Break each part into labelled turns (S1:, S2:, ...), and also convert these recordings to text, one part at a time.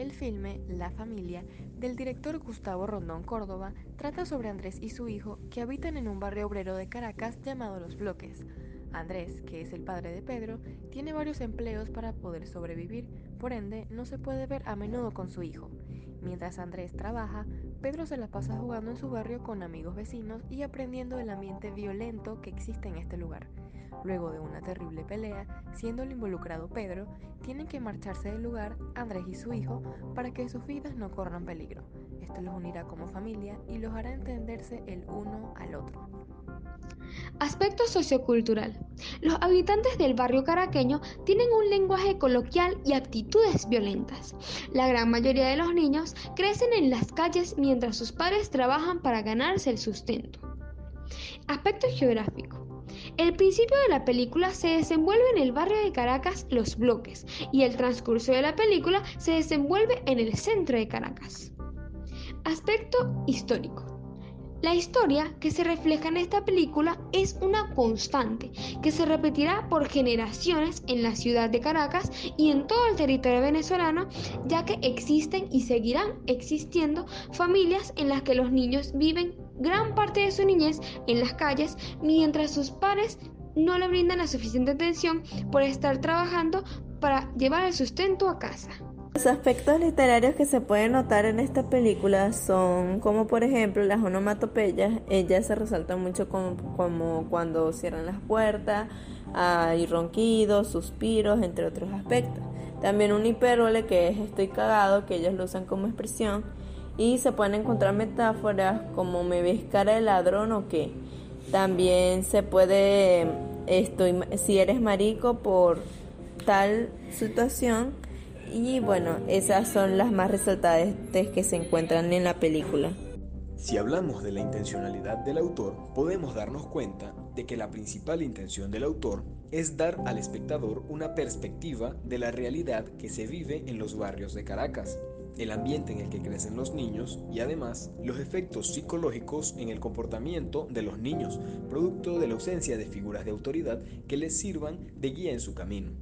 S1: El filme La familia del director Gustavo Rondón Córdoba trata sobre Andrés y su hijo que habitan en un barrio obrero de Caracas llamado Los Bloques. Andrés, que es el padre de Pedro, tiene varios empleos para poder sobrevivir, por ende no se puede ver a menudo con su hijo. Mientras Andrés trabaja, Pedro se la pasa jugando en su barrio con amigos vecinos y aprendiendo el ambiente violento que existe en este lugar. Luego de una terrible pelea, siendo el involucrado Pedro, tienen que marcharse del lugar Andrés y su hijo para que sus vidas no corran peligro. Esto los unirá como familia y los hará entenderse el uno al otro.
S2: Aspecto sociocultural. Los habitantes del barrio caraqueño tienen un lenguaje coloquial y aptitudes violentas. La gran mayoría de los niños crecen en las calles mientras sus padres trabajan para ganarse el sustento. Aspecto geográfico. El principio de la película se desenvuelve en el barrio de Caracas Los Bloques y el transcurso de la película se desenvuelve en el centro de Caracas. Aspecto histórico. La historia que se refleja en esta película es una constante que se repetirá por generaciones en la ciudad de Caracas y en todo el territorio venezolano, ya que existen y seguirán existiendo familias en las que los niños viven gran parte de su niñez en las calles mientras sus padres no le brindan la suficiente atención por estar trabajando para llevar el sustento a casa.
S3: Los aspectos literarios que se pueden notar en esta película son como por ejemplo las onomatopeyas, ellas se resaltan mucho como, cuando cierran las puertas, hay ronquidos, suspiros, entre otros aspectos. También un hipérbole que es estoy cagado, que ellos lo usan como expresión. Y se pueden encontrar metáforas como me ves cara de ladrón o qué. También se puede, estoy, si eres marico por tal situación, y bueno, esas son las más resaltadas que se encuentran en la película.
S4: Si hablamos de la intencionalidad del autor, podemos darnos cuenta de que la principal intención del autor es dar al espectador una perspectiva de la realidad que se vive en los barrios de Caracas, el ambiente en el que crecen los niños y además los efectos psicológicos en el comportamiento de los niños, producto de la ausencia de figuras de autoridad que les sirvan de guía en su camino,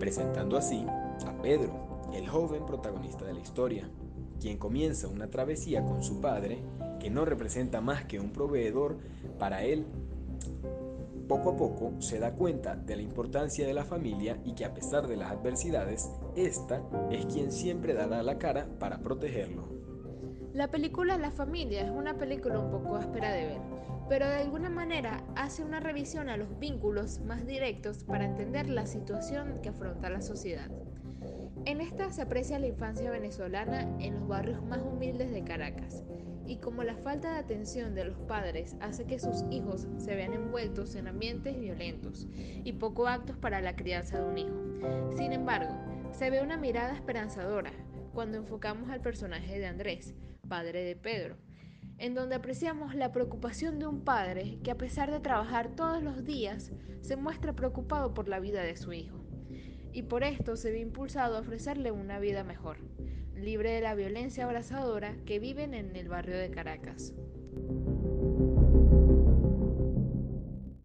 S4: presentando así a Pedro, el joven protagonista de la historia, quien comienza una travesía con su padre, que no representa más que un proveedor para él. Poco a poco se da cuenta de la importancia de la familia y que a pesar de las adversidades, esta es quien siempre dará la cara para protegerlo.
S1: La película La familia es una película un poco áspera de ver, pero de alguna manera hace una revisión a los vínculos más directos para entender la situación que afronta la sociedad. En esta se aprecia la infancia venezolana en los barrios más humildes de Caracas y como la falta de atención de los padres hace que sus hijos se vean envueltos en ambientes violentos y poco aptos para la crianza de un hijo. Sin embargo, se ve una mirada esperanzadora cuando enfocamos al personaje de Andrés, padre de Pedro, en donde apreciamos la preocupación de un padre que a pesar de trabajar todos los días, se muestra preocupado por la vida de su hijo y por esto se ve impulsado a ofrecerle una vida mejor, libre de la violencia abrasadora que viven en el barrio de Caracas.